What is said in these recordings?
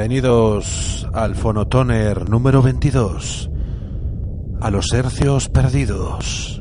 Bienvenidos al Fonotoner número 22, a los hercios perdidos.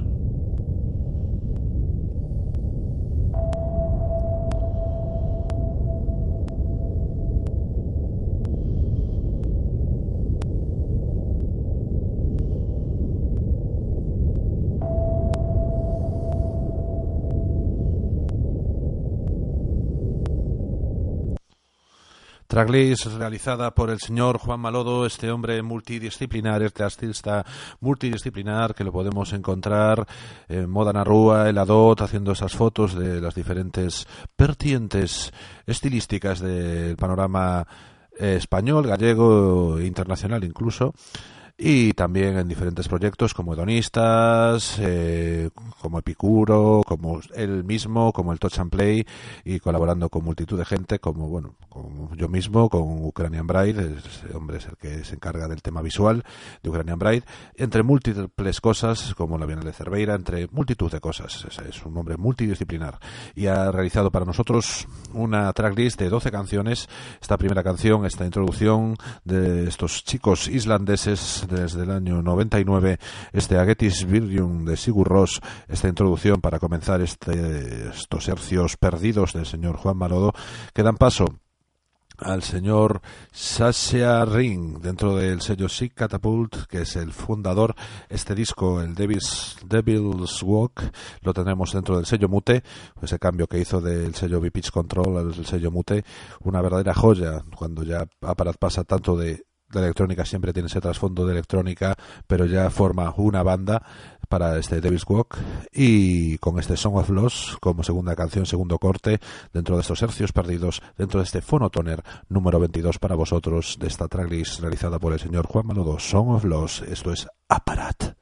Tracklist realizada por el señor Juan Malodo, este hombre multidisciplinar, este artista multidisciplinar que lo podemos encontrar en Moda Narrúa, el Adot, haciendo esas fotos de las diferentes vertientes estilísticas del panorama español, gallego internacional incluso y también en diferentes proyectos como Hedonistas, eh, como Epicuro, como él mismo, como el Touch and Play y colaborando con multitud de gente como bueno, como yo mismo, con Ukrainian Bride, ese hombre es el que se encarga del tema visual de Ukrainian Bride, entre múltiples cosas como la Bienal de Cerveira, entre multitud de cosas, es, un hombre multidisciplinar y ha realizado para nosotros una tracklist de 12 canciones, esta primera canción, esta introducción de estos chicos islandeses desde el año 99 este Agetis Virgium de Sigur Ross, esta introducción para comenzar este, estos hercios perdidos del señor Juan Marodo, que dan paso al señor Sasha Ring dentro del sello Sick Catapult que es el fundador. Este disco el Devil's, Devil's Walk lo tenemos dentro del sello Mute. Ese cambio que hizo del sello B-Pitch Control al sello Mute una verdadera joya cuando ya Aparat pasa tanto de la electrónica siempre tiene ese trasfondo de electrónica, pero ya forma una banda para este Devil's Walk y con este Song of Loss como segunda canción, segundo corte dentro de estos hercios perdidos, dentro de este Phonotoner número 22 para vosotros de esta tracklist realizada por el señor Juan Malodo, Song of Loss, esto es Aparat.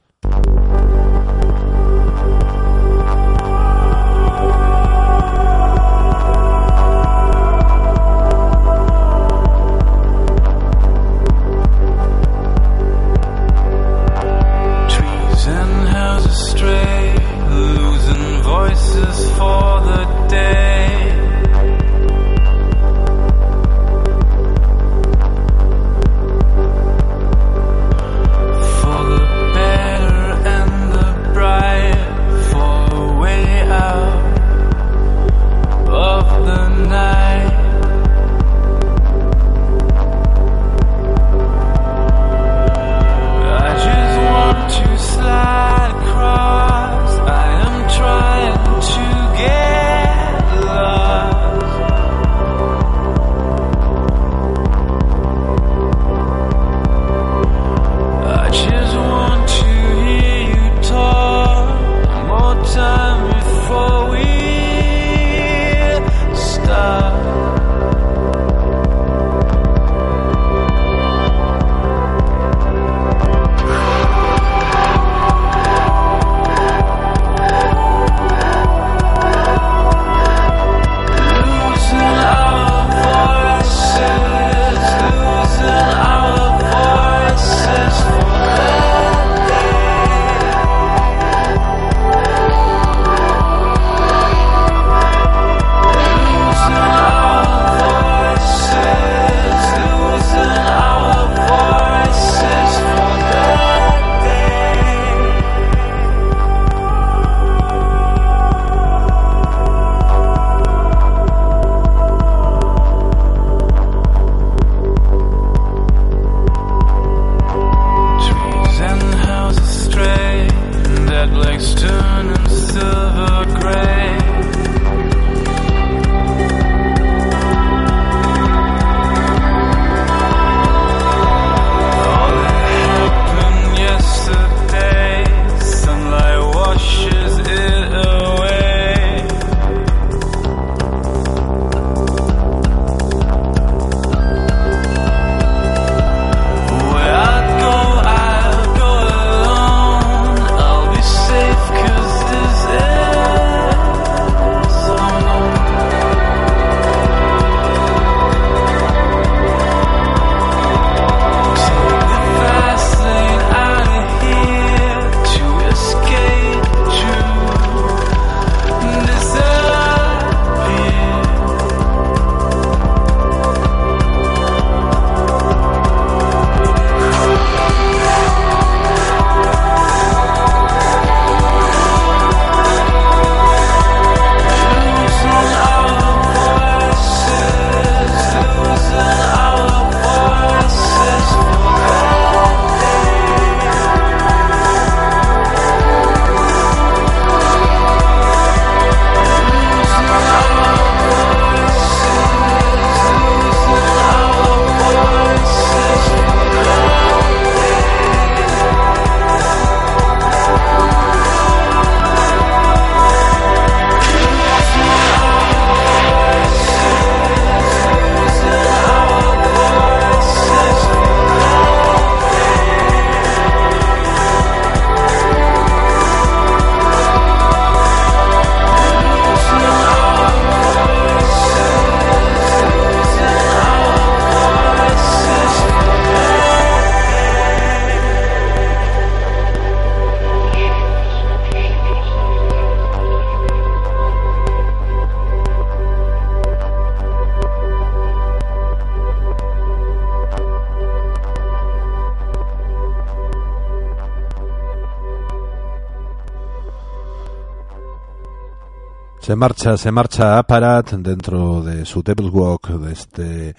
Se marcha, se marcha Aparat dentro de su Devil's Walk, de este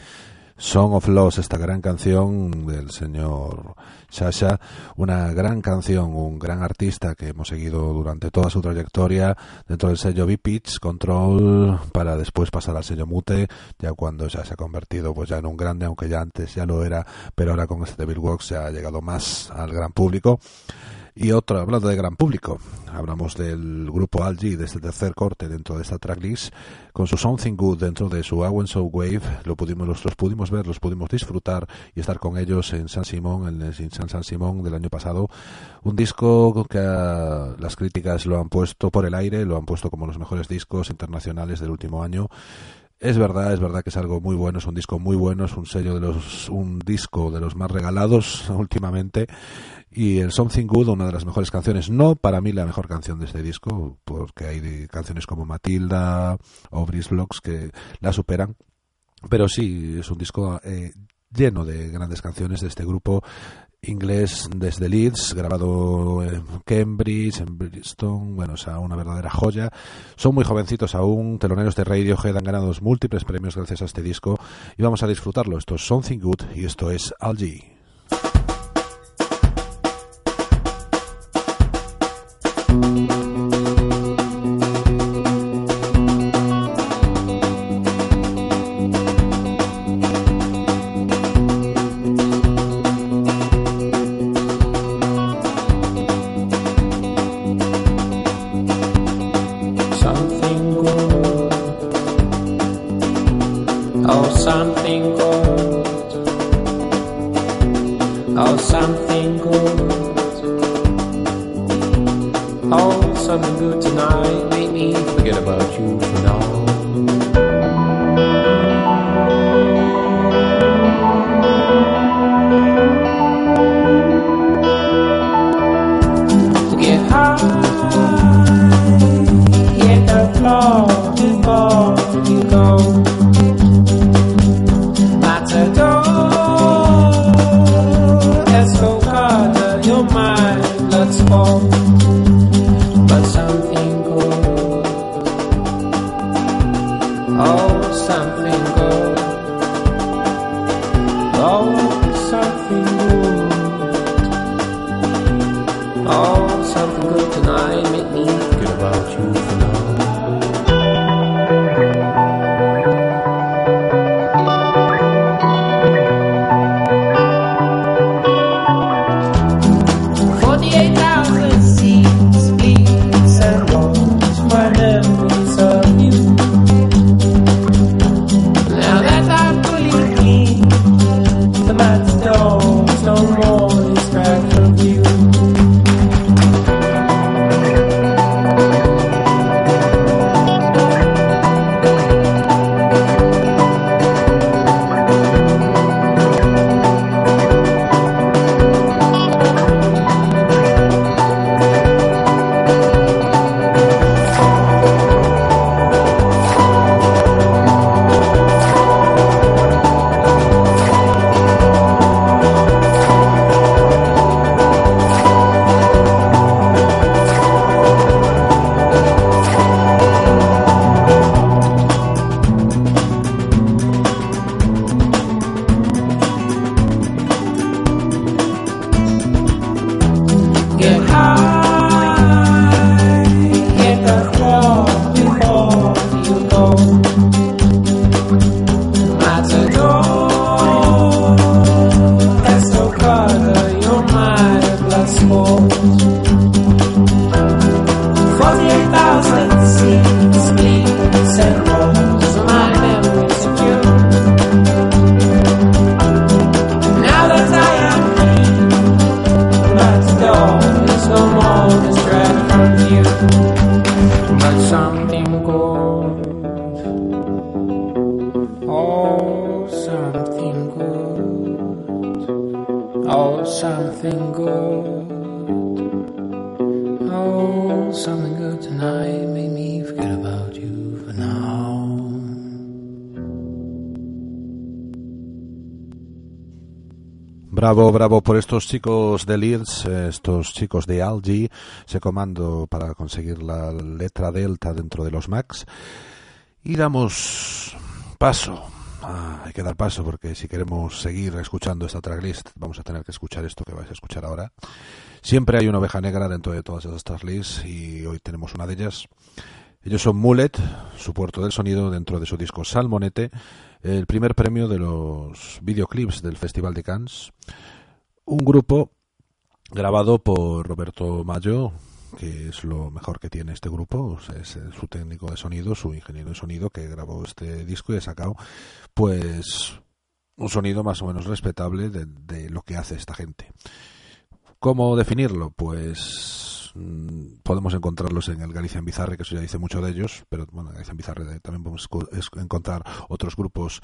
Song of Loss, esta gran canción del señor Sasha, una gran canción, un gran artista que hemos seguido durante toda su trayectoria dentro del sello B-Pitch Control para después pasar al sello Mute, ya cuando ya se ha convertido pues ya en un grande, aunque ya antes ya lo era, pero ahora con este Devil Walk se ha llegado más al gran público. Y otro, hablando de gran público, hablamos del grupo Algi, de este tercer corte dentro de esta tracklist, con su Something Good dentro de su Awen So Wave, lo pudimos, los, pudimos ver, los pudimos disfrutar y estar con ellos en San Simón, en San San Simón del año pasado. Un disco que uh, las críticas lo han puesto por el aire, lo han puesto como los mejores discos internacionales del último año. Es verdad, es verdad que es algo muy bueno, es un disco muy bueno, es un sello de los, un disco de los más regalados últimamente. Y el Something Good, una de las mejores canciones, no para mí la mejor canción de este disco, porque hay canciones como Matilda o Brice que la superan, pero sí, es un disco eh, lleno de grandes canciones de este grupo inglés desde Leeds, grabado en Cambridge, en Bristol, bueno, o sea, una verdadera joya. Son muy jovencitos aún, teloneros de Radiohead han ganado múltiples premios gracias a este disco y vamos a disfrutarlo. Esto es Something Good y esto es Algie. thank bravo por estos chicos de Leeds, estos chicos de Algi, ese comando para conseguir la letra delta dentro de los Macs. Y damos paso. Ah, hay que dar paso porque si queremos seguir escuchando esta tracklist vamos a tener que escuchar esto que vais a escuchar ahora. Siempre hay una oveja negra dentro de todas estas tracklists y hoy tenemos una de ellas. Ellos son Mullet, su puerto del sonido dentro de su disco Salmonete, el primer premio de los videoclips del Festival de Cannes. Un grupo grabado por Roberto Mayo, que es lo mejor que tiene este grupo, es su técnico de sonido, su ingeniero de sonido que grabó este disco y ha sacado pues un sonido más o menos respetable de, de lo que hace esta gente. ¿Cómo definirlo? Pues mm, podemos encontrarlos en el Galicia en Bizarre, que eso ya dice mucho de ellos, pero bueno, en Galicia en Bizarre también podemos encontrar otros grupos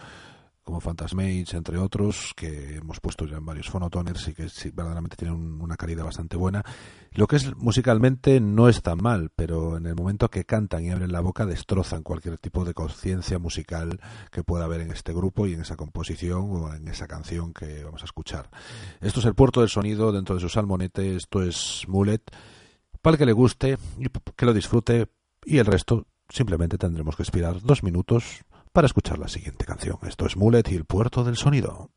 como Phantasmage, entre otros, que hemos puesto ya en varios fonotoners y que sí, verdaderamente tienen una calidad bastante buena. Lo que es musicalmente no es tan mal, pero en el momento que cantan y abren la boca destrozan cualquier tipo de conciencia musical que pueda haber en este grupo y en esa composición o en esa canción que vamos a escuchar. Esto es el puerto del sonido dentro de su salmonete, esto es Mulet. Para el que le guste y que lo disfrute y el resto simplemente tendremos que esperar dos minutos para escuchar la siguiente canción. Esto es Mulet y el puerto del sonido.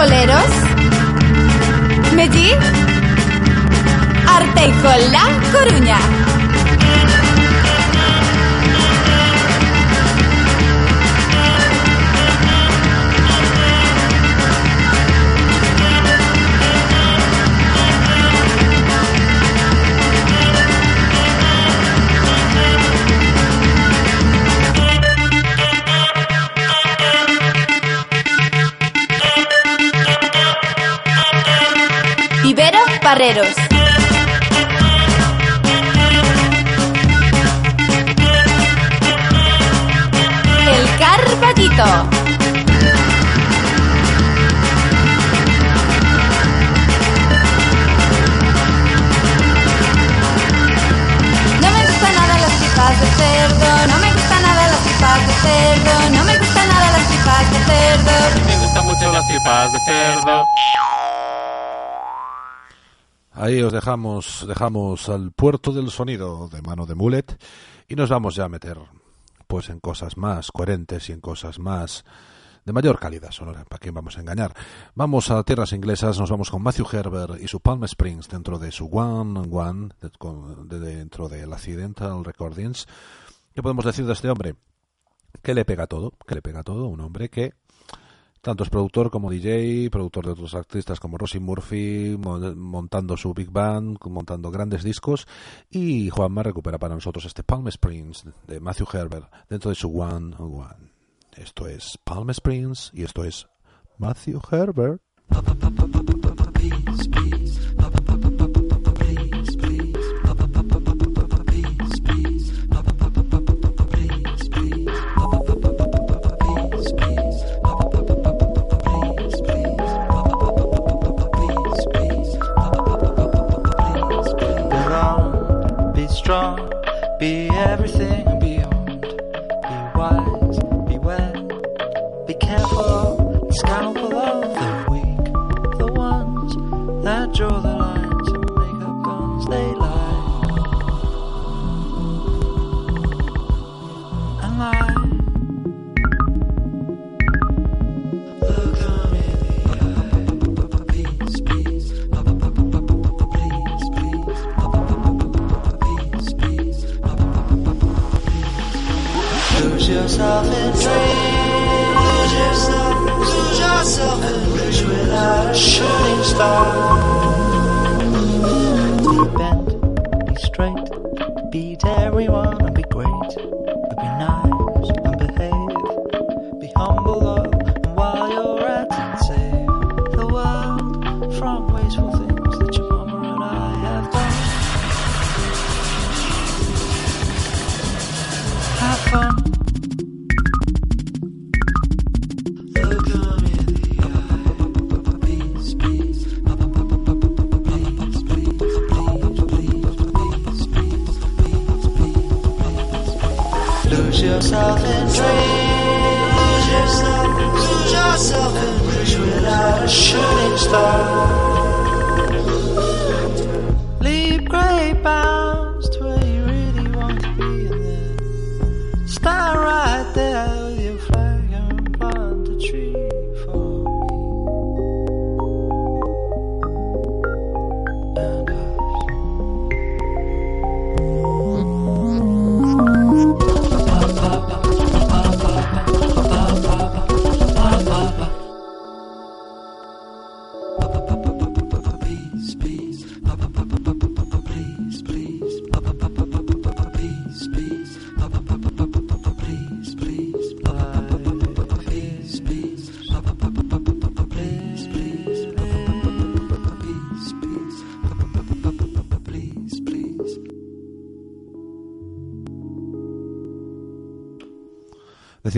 Oleros, Medí, Arteijo, La Coruña. Barreros. El Carpatito. No me gusta nada las tripas de cerdo, no me gusta nada las tripas de cerdo, no me gusta nada las tripas de cerdo. Me gustan mucho las tripas de cerdo. Ahí os dejamos, dejamos al puerto del sonido de mano de Mulet y nos vamos ya a meter pues en cosas más coherentes y en cosas más de mayor calidad sonora, para quién vamos a engañar. Vamos a tierras inglesas, nos vamos con Matthew Herbert y su Palm Springs dentro de su One One, de, dentro del Accidental Recordings. ¿Qué podemos decir de este hombre? Que le pega todo, que le pega todo, un hombre que tanto es productor como DJ, productor de otros artistas como Rosie Murphy, montando su big band, montando grandes discos. Y Juanma recupera para nosotros este Palm Springs de Matthew Herbert dentro de su One on One. Esto es Palm Springs y esto es Matthew Herbert.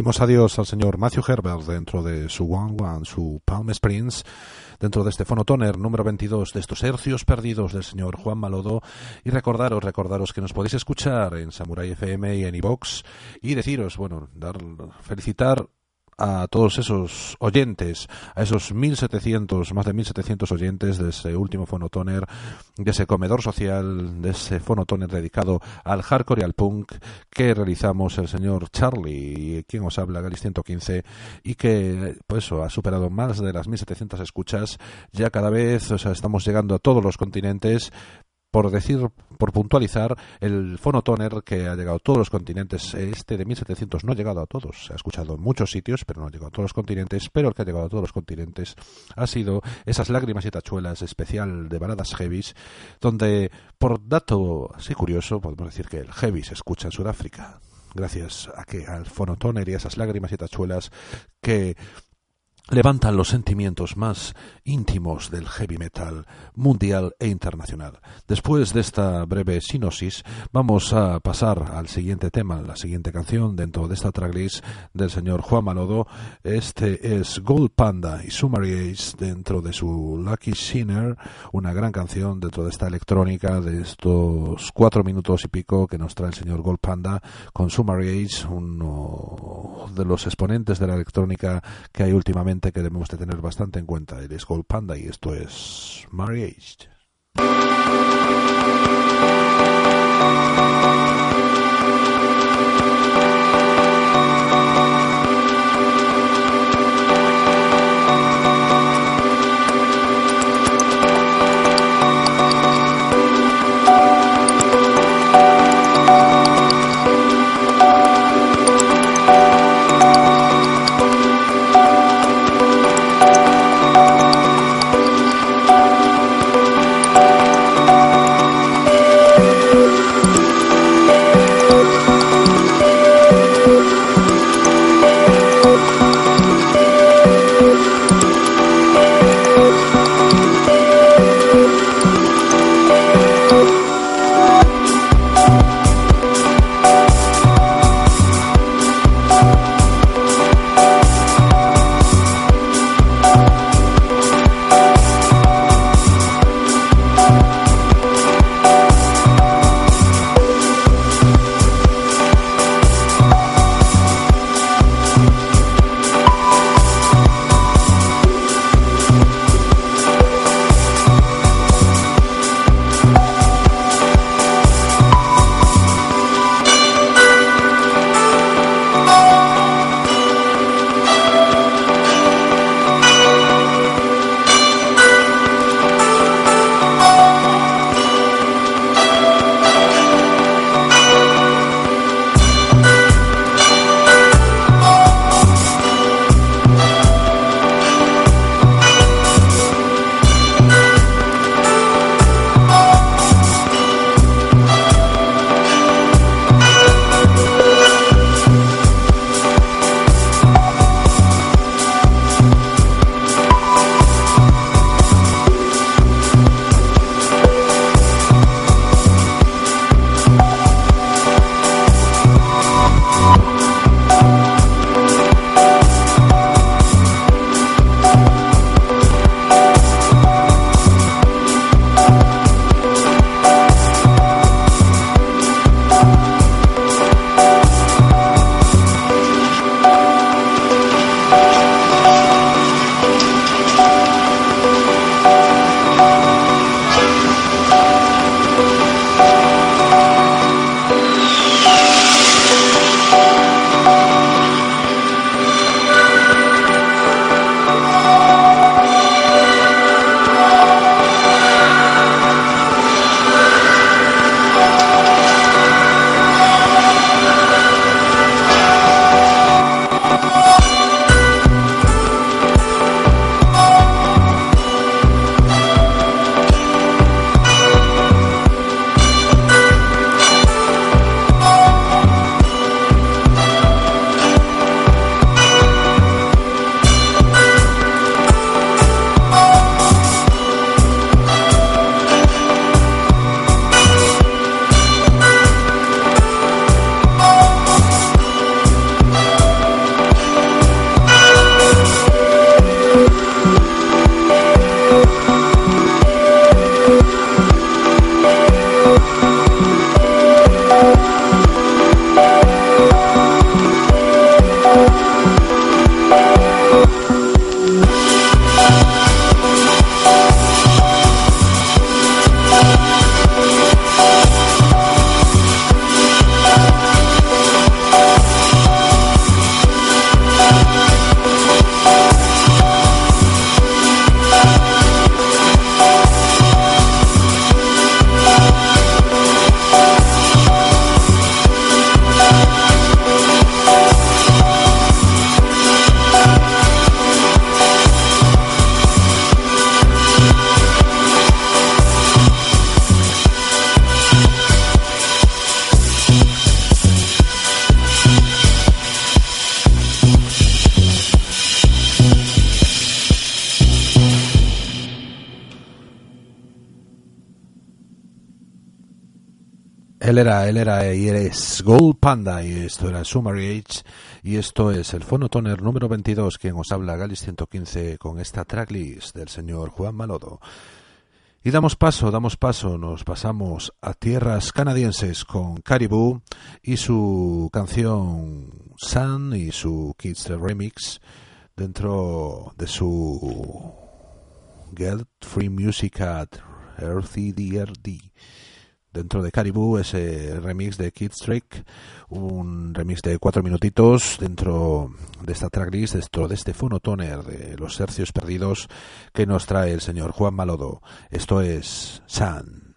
Decimos adiós al señor Matthew Herbert dentro de su One One, su Palm Springs, dentro de este fonotoner número 22 de estos hercios perdidos del señor Juan Malodo. Y recordaros, recordaros que nos podéis escuchar en Samurai FM y en iVox y deciros, bueno, dar, felicitar a todos esos oyentes, a esos 1700, más de 1700 oyentes de ese último fonotoner, de ese comedor social, de ese fonotoner dedicado al hardcore y al punk que realizamos el señor Charlie, quien os habla, Galis 115, y que, pues ha superado más de las 1700 escuchas, ya cada vez, o sea, estamos llegando a todos los continentes, por decir, por puntualizar, el fonotoner que ha llegado a todos los continentes, este de 1700 no ha llegado a todos, se ha escuchado en muchos sitios, pero no ha llegado a todos los continentes, pero el que ha llegado a todos los continentes ha sido esas lágrimas y tachuelas especial de baladas heavies, donde, por dato así curioso, podemos decir que el heavy se escucha en Sudáfrica, gracias a que al fonotoner y a esas lágrimas y tachuelas que levantan los sentimientos más íntimos del heavy metal mundial e internacional. Después de esta breve sinosis, vamos a pasar al siguiente tema, la siguiente canción dentro de esta tracklist del señor Juan Malodo. Este es Gold Panda y Summary Ace dentro de su Lucky Sinner, una gran canción dentro de esta electrónica de estos cuatro minutos y pico que nos trae el señor Gold Panda con Summary Ace, uno de los exponentes de la electrónica que hay últimamente que debemos de tener bastante en cuenta. Él es Gold Panda y esto es Marriage. Él era, él era y eres Gold Panda y esto era Summary Age y esto es el Phonotoner número 22 quien os habla Galis 115 con esta tracklist del señor Juan Malodo. Y damos paso, damos paso, nos pasamos a tierras canadienses con Caribou y su canción Sun y su Kids Remix dentro de su Get Free Music at RCDRD dentro de Caribou ese remix de Kid Trick, un remix de cuatro minutitos dentro de esta tracklist, dentro de este fonotoner de los hercios perdidos que nos trae el señor Juan Malodo. Esto es San.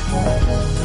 啊！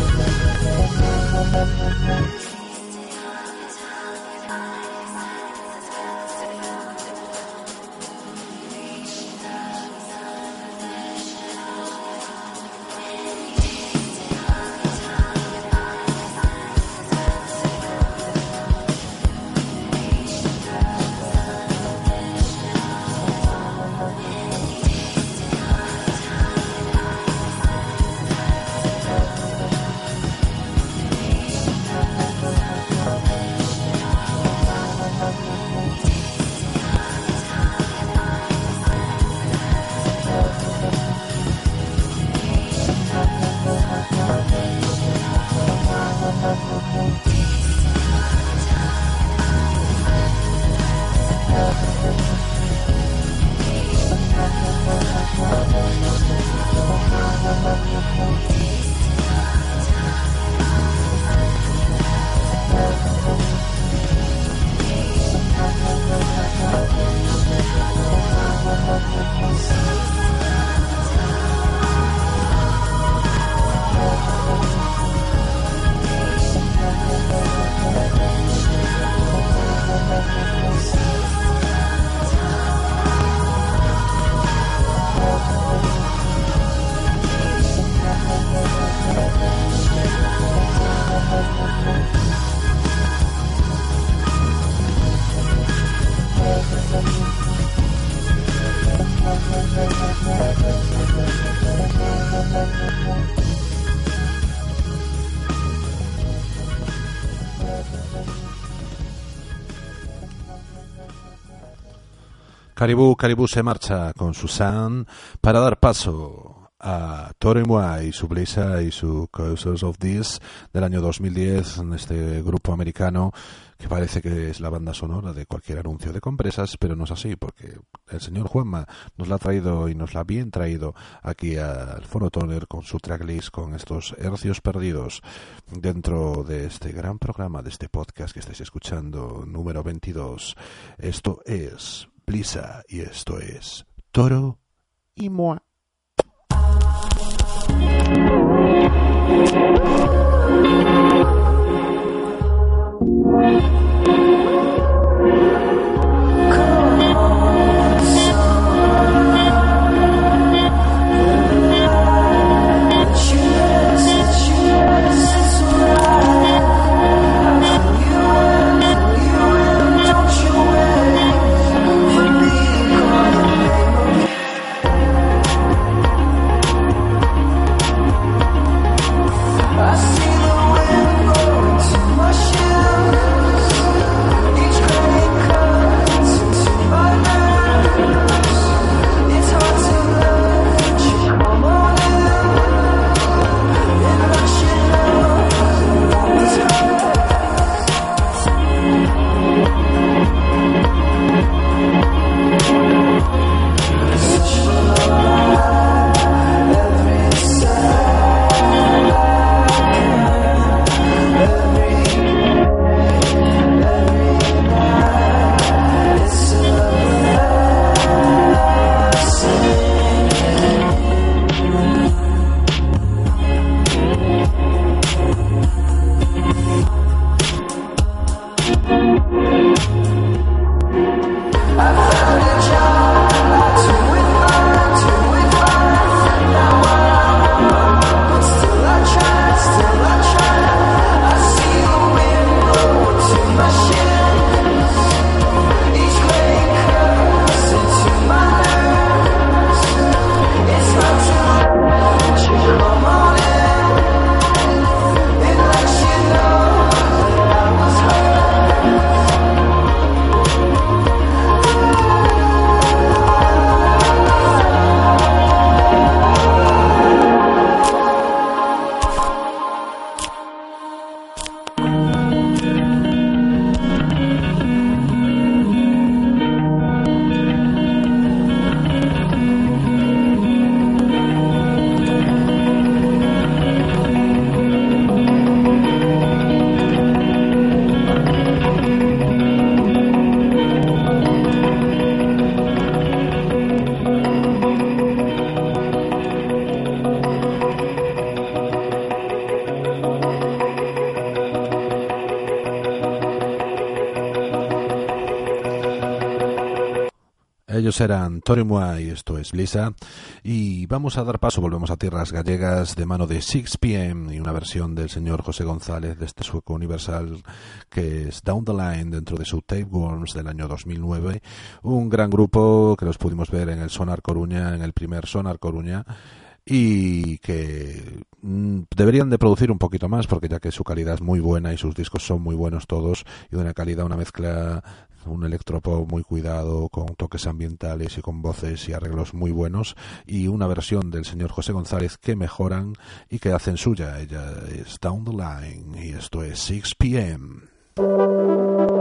Caribú, Caribú se marcha con Susan para dar paso a Toro y su Blisa y su Causers of This del año 2010, en este grupo americano que parece que es la banda sonora de cualquier anuncio de compresas, pero no es así, porque el señor Juanma nos la ha traído y nos la ha bien traído aquí al Foro Toner con su tracklist, con estos hercios perdidos dentro de este gran programa, de este podcast que estáis escuchando, número 22. Esto es Y esto es Toro y Moi. Ellos eran Torimua y esto es Lisa. Y vamos a dar paso, volvemos a tierras gallegas de mano de 6pm y una versión del señor José González de este sueco universal que es Down the Line dentro de su Tapeworms del año 2009. Un gran grupo que los pudimos ver en el Sonar Coruña, en el primer Sonar Coruña y que mm, deberían de producir un poquito más porque ya que su calidad es muy buena y sus discos son muy buenos todos y de una calidad, una mezcla, un electropop muy cuidado con toques ambientales y con voces y arreglos muy buenos y una versión del señor José González que mejoran y que hacen suya. Ella es Down the Line y esto es 6 p.m.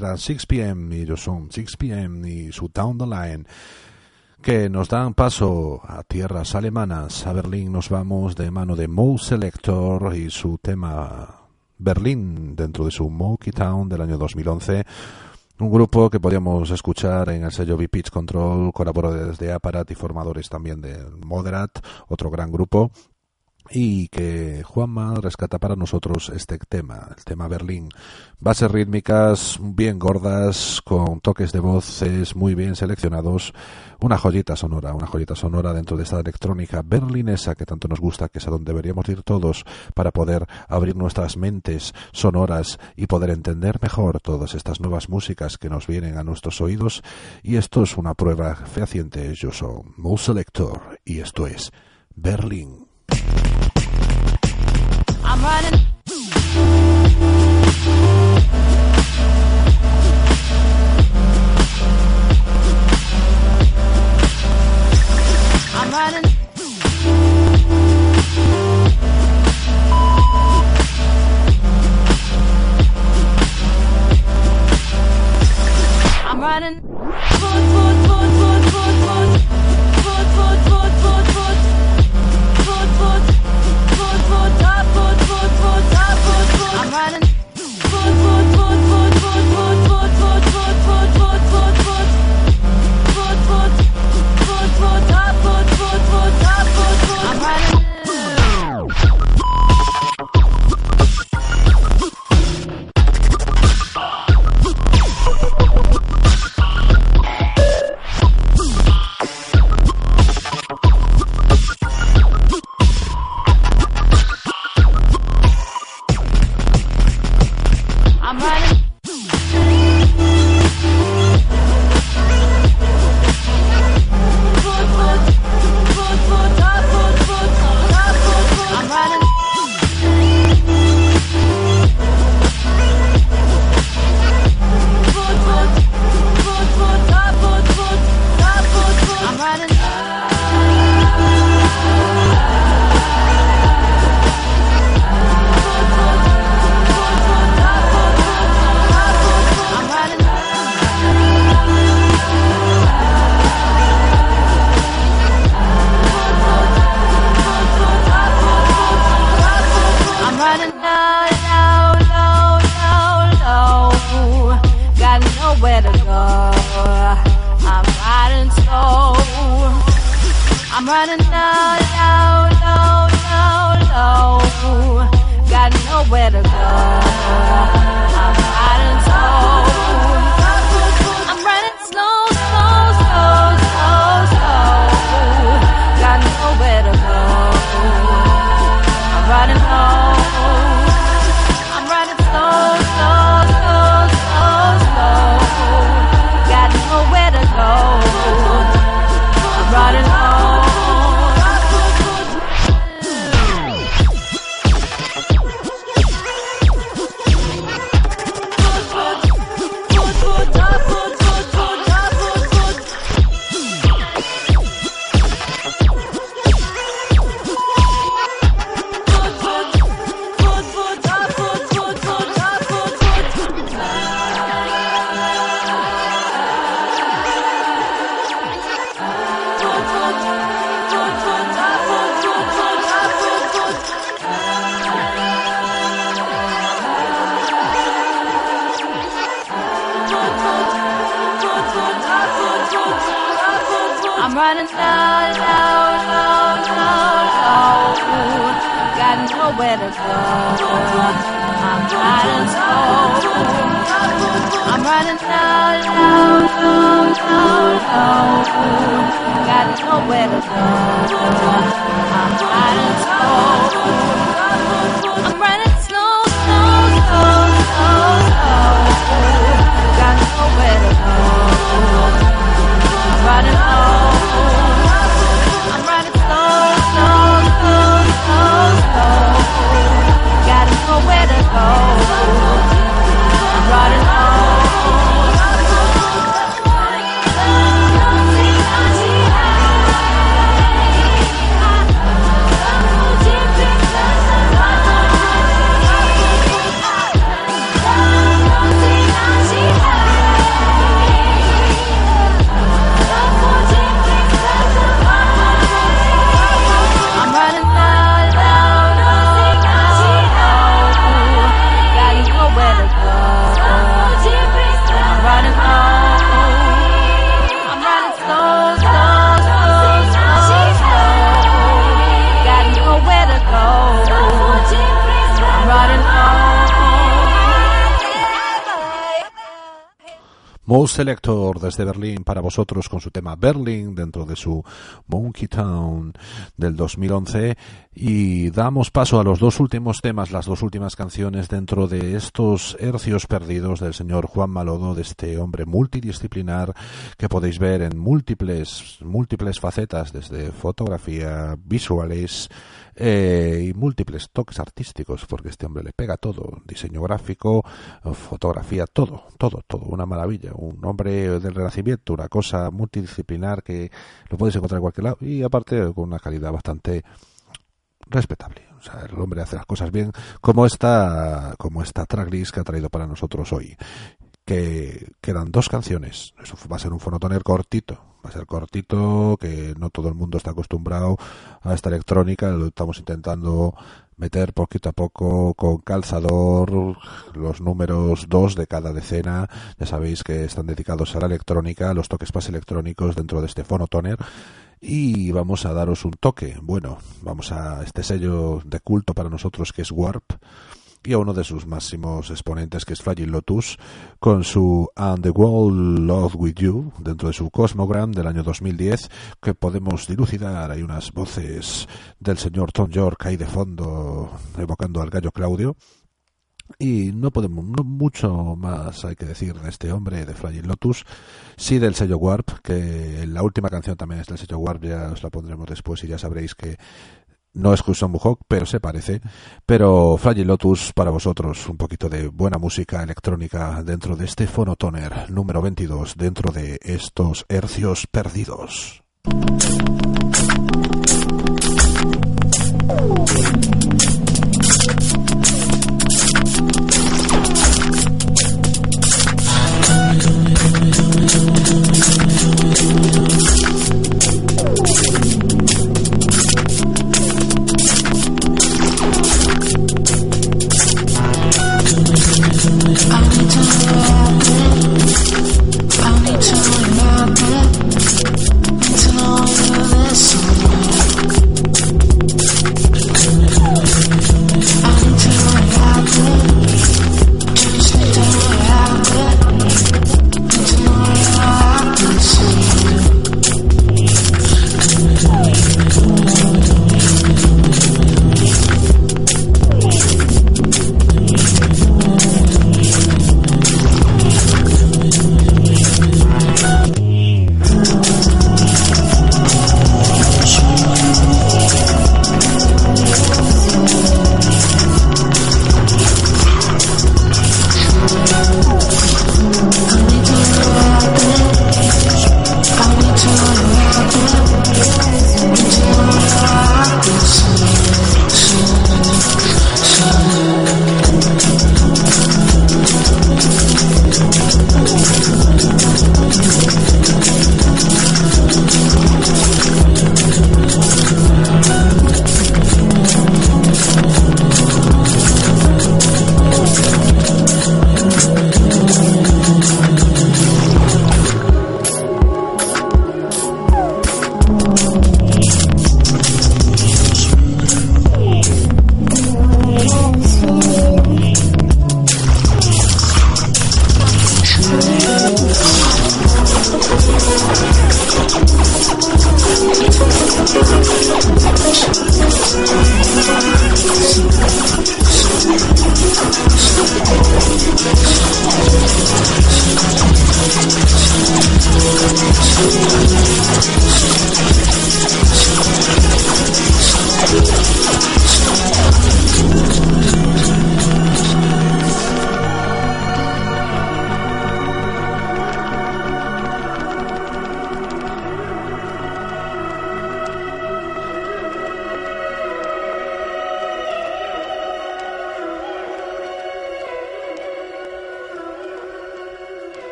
eran 6pm y ellos son 6pm y su Down the Line que nos dan paso a tierras alemanas. A Berlín nos vamos de mano de Mo Selector y su tema Berlín dentro de su Monkey Town del año 2011. Un grupo que podíamos escuchar en el sello B-Pitch Control, colaboradores de Aparat y formadores también de Moderat, otro gran grupo y que Juanma rescata para nosotros este tema, el tema Berlín. Bases rítmicas bien gordas, con toques de voces muy bien seleccionados, una joyita sonora, una joyita sonora dentro de esta electrónica berlinesa que tanto nos gusta, que es a donde deberíamos ir todos para poder abrir nuestras mentes sonoras y poder entender mejor todas estas nuevas músicas que nos vienen a nuestros oídos. Y esto es una prueba fehaciente. Yo soy Mo Selector y esto es Berlín. I'm running. I'm running. I'm running. Foot, foot, weather's. I'm running cold. I'm. Got. I'm. I'm slow, slow, slow, slow. Got nowhere to go. I'm Most Selector desde Berlín para vosotros con su tema Berlin dentro de su Monkey Town del 2011 y damos paso a los dos últimos temas, las dos últimas canciones dentro de estos hercios perdidos del señor Juan Malodo, de este hombre multidisciplinar que podéis ver en múltiples, múltiples facetas, desde fotografía, visuales, eh, y múltiples toques artísticos, porque este hombre le pega todo, diseño gráfico, fotografía, todo, todo, todo, una maravilla, un hombre del renacimiento, una cosa multidisciplinar que lo podéis encontrar en cualquier lado y aparte con una calidad bastante respetable. O sea, el hombre hace las cosas bien, como esta, como esta tracklist que ha traído para nosotros hoy. Que quedan dos canciones. Eso va a ser un fonotoner cortito. Va a ser cortito, que no todo el mundo está acostumbrado a esta electrónica. Lo estamos intentando meter poquito a poco con calzador los números dos de cada decena. Ya sabéis que están dedicados a la electrónica, los toques más electrónicos dentro de este fonotoner y vamos a daros un toque. Bueno, vamos a este sello de culto para nosotros que es Warp y a uno de sus máximos exponentes que es Fragile Lotus con su And the World Love With You dentro de su Cosmogram del año 2010 que podemos dilucidar. Hay unas voces del señor Tom York ahí de fondo evocando al gallo Claudio. Y no podemos, no mucho más hay que decir de este hombre, de Fragile Lotus, sí del sello Warp, que la última canción también es del sello Warp, ya os la pondremos después y ya sabréis que no es Custom Buhok, pero se parece. Pero Fragile Lotus para vosotros, un poquito de buena música electrónica dentro de este Phonotoner número 22, dentro de estos hercios perdidos.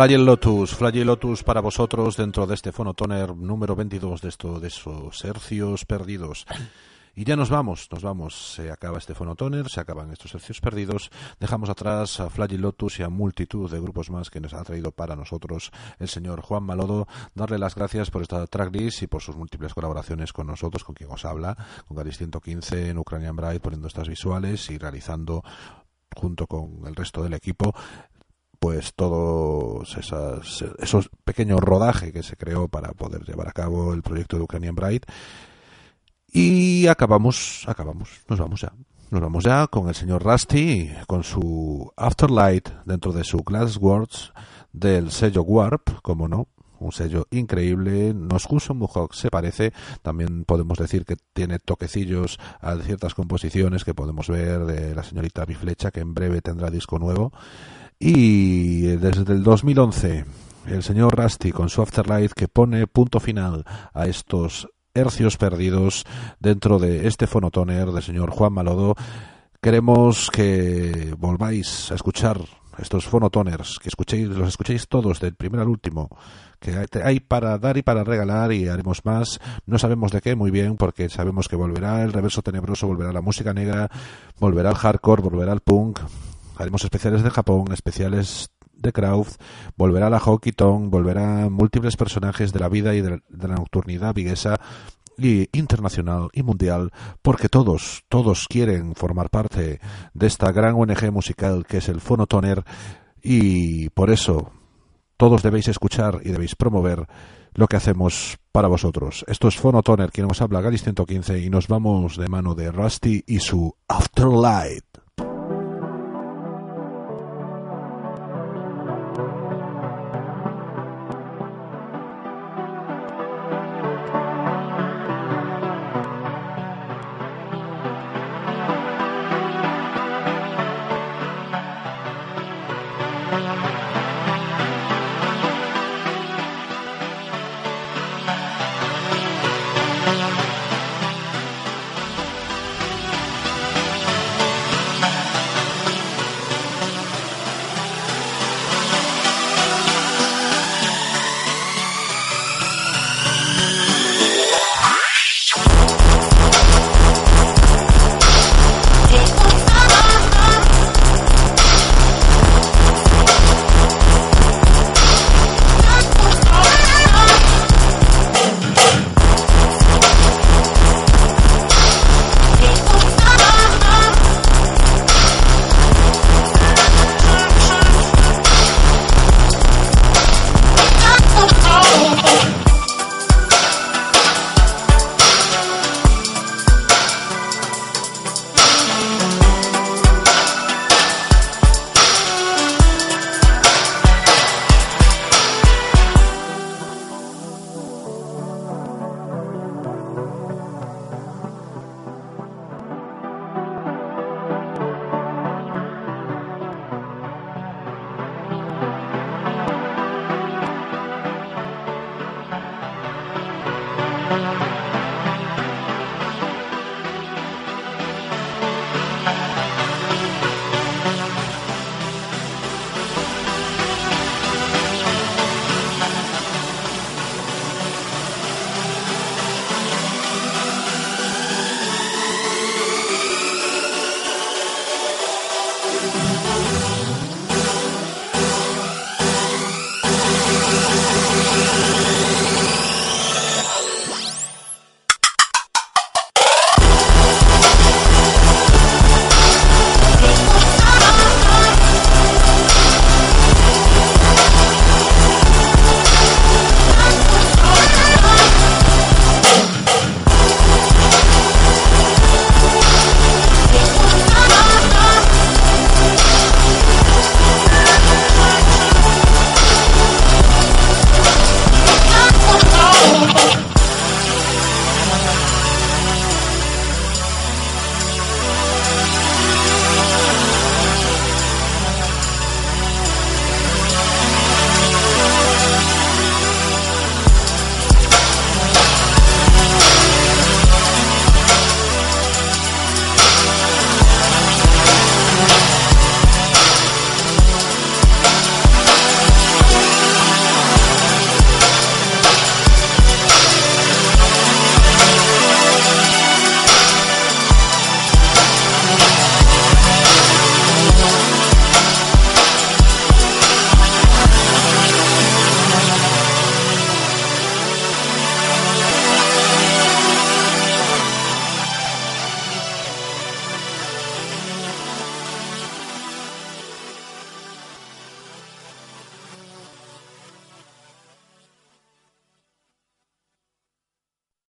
Flagel Lotus, Lotus para vosotros dentro de este fonotoner número 22 de, esto, de esos hercios perdidos. Y ya nos vamos, nos vamos. Se acaba este Fonotoner, se acaban estos hercios perdidos. Dejamos atrás a Flaggy Lotus y a multitud de grupos más que nos ha traído para nosotros el señor Juan Malodo. Darle las gracias por esta tracklist y por sus múltiples colaboraciones con nosotros, con quien os habla, con Garis 115 en Ukrainian Bride, poniendo estas visuales y realizando junto con el resto del equipo pues todos esas, esos pequeños rodajes que se creó para poder llevar a cabo el proyecto de Ukrainian Bride y acabamos, acabamos, nos vamos ya. Nos vamos ya con el señor Rusty, con su Afterlight dentro de su Glass Words del sello Warp, como no, un sello increíble. Nos Guso Muhawk se parece. También podemos decir que tiene toquecillos a ciertas composiciones que podemos ver de la señorita Biflecha, que en breve tendrá disco nuevo. Y desde el 2011, el señor Rusty con su Afterlight que pone punto final a estos hercios perdidos dentro de este fonotoner del señor Juan Malodo. Queremos que volváis a escuchar estos fonotoners, que escuchéis, los escuchéis todos del primero al último, que hay para dar y para regalar y haremos más. No sabemos de qué muy bien, porque sabemos que volverá el reverso tenebroso, volverá la música negra, volverá el hardcore, volverá el punk. Haremos especiales de Japón, especiales de Kraut, volverá la Hockey Tongue, volverá múltiples personajes de la vida y de la, nocturnidad viguesa y internacional y mundial, porque todos, todos quieren formar parte de esta gran ONG musical que es el Fonotoner y por eso todos debéis escuchar y debéis promover lo que hacemos para vosotros. Esto es Fonotoner, quien os habla, Galis 115, y nos vamos de mano de Rusty y su Afterlight. Thank